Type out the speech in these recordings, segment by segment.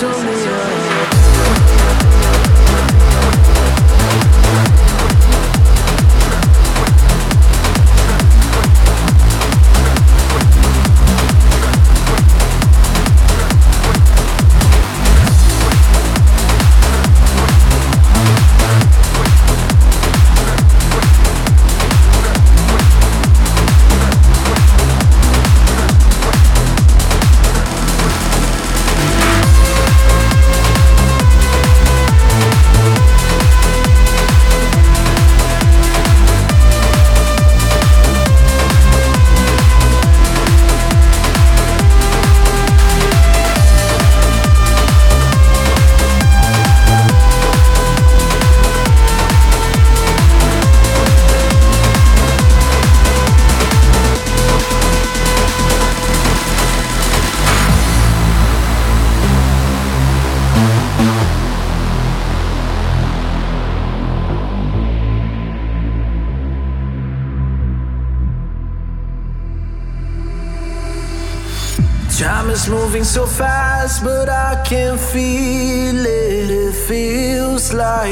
to me.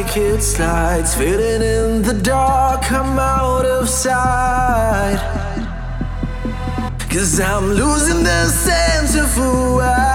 like its lights fading in the dark. I'm out of sight. Cause I'm losing the sense of who I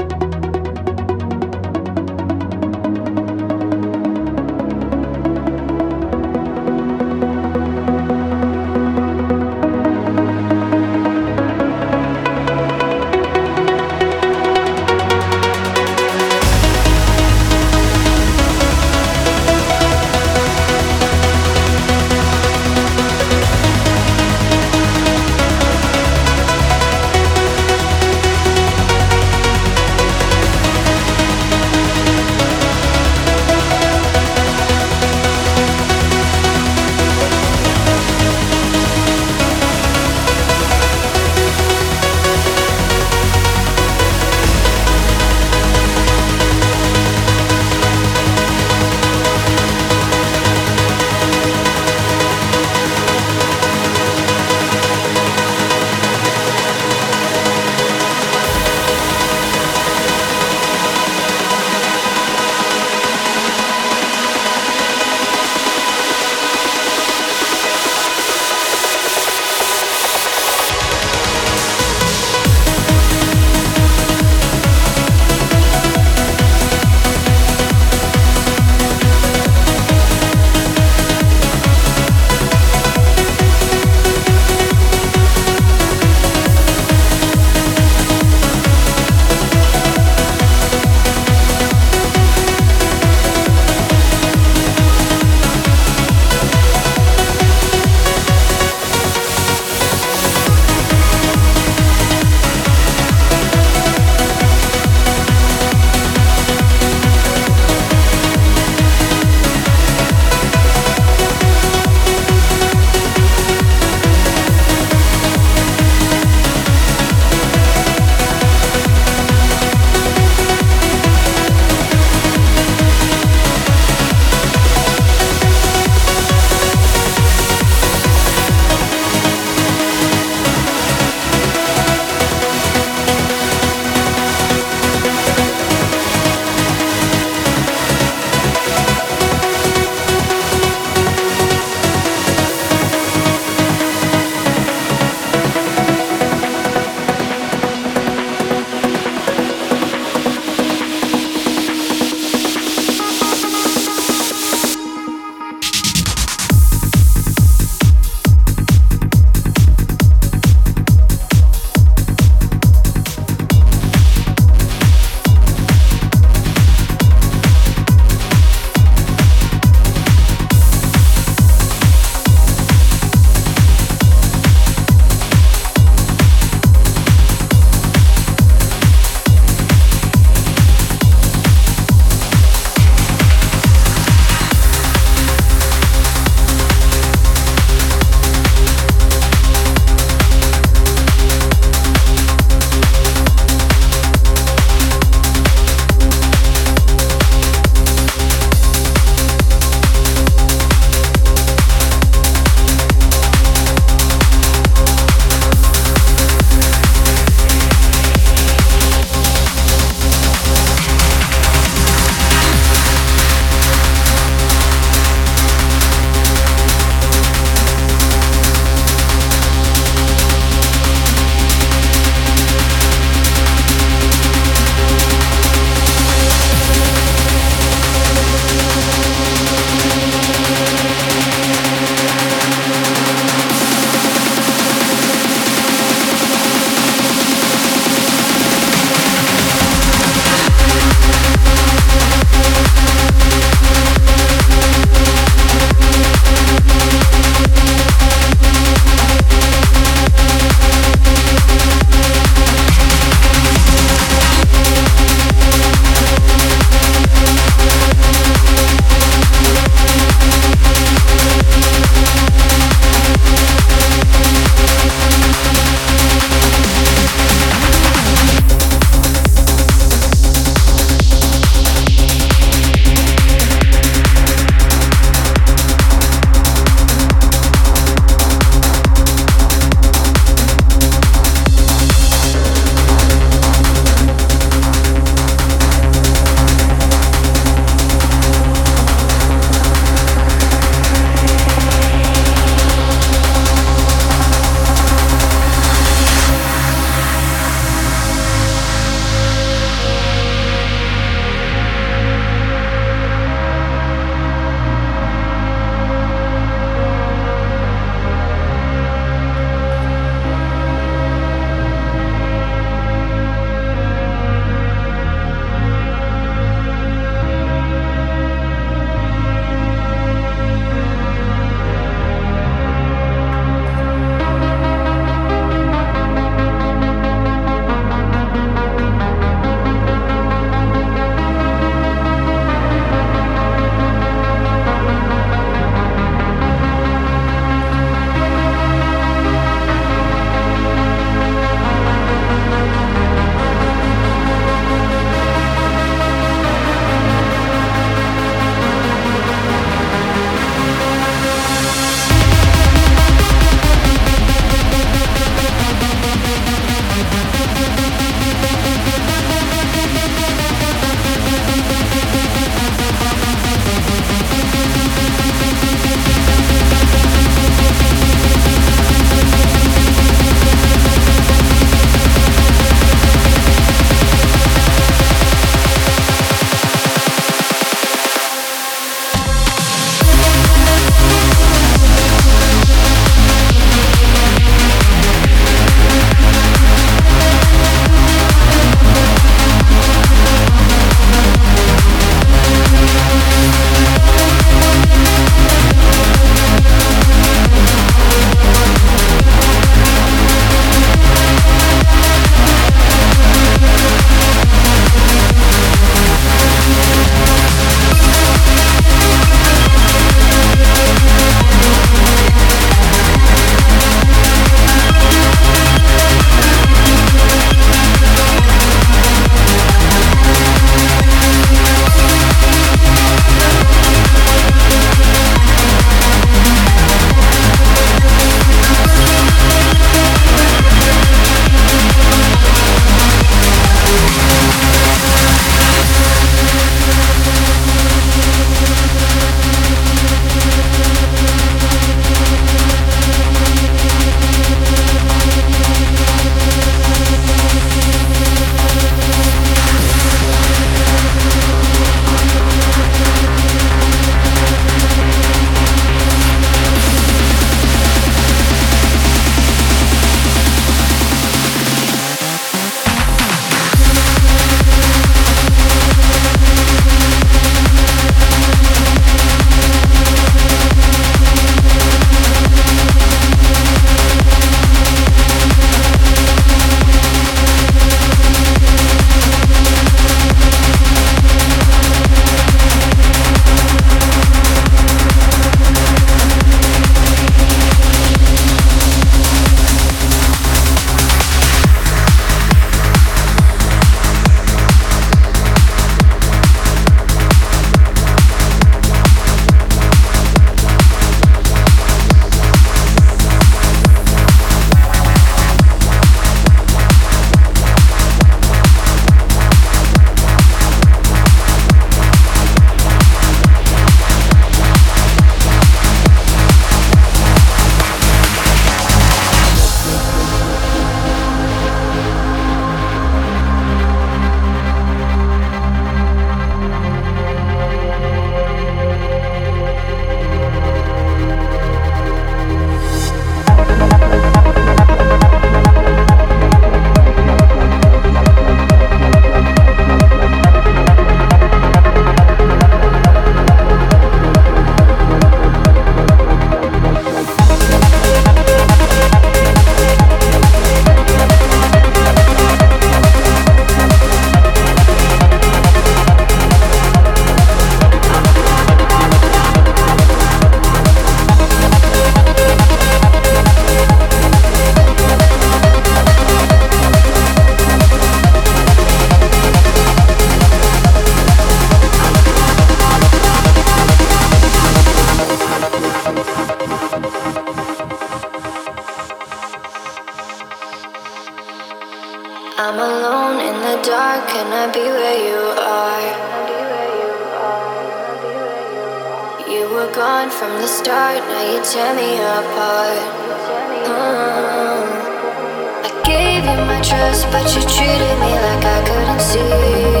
Trust, but you treated me like I couldn't see.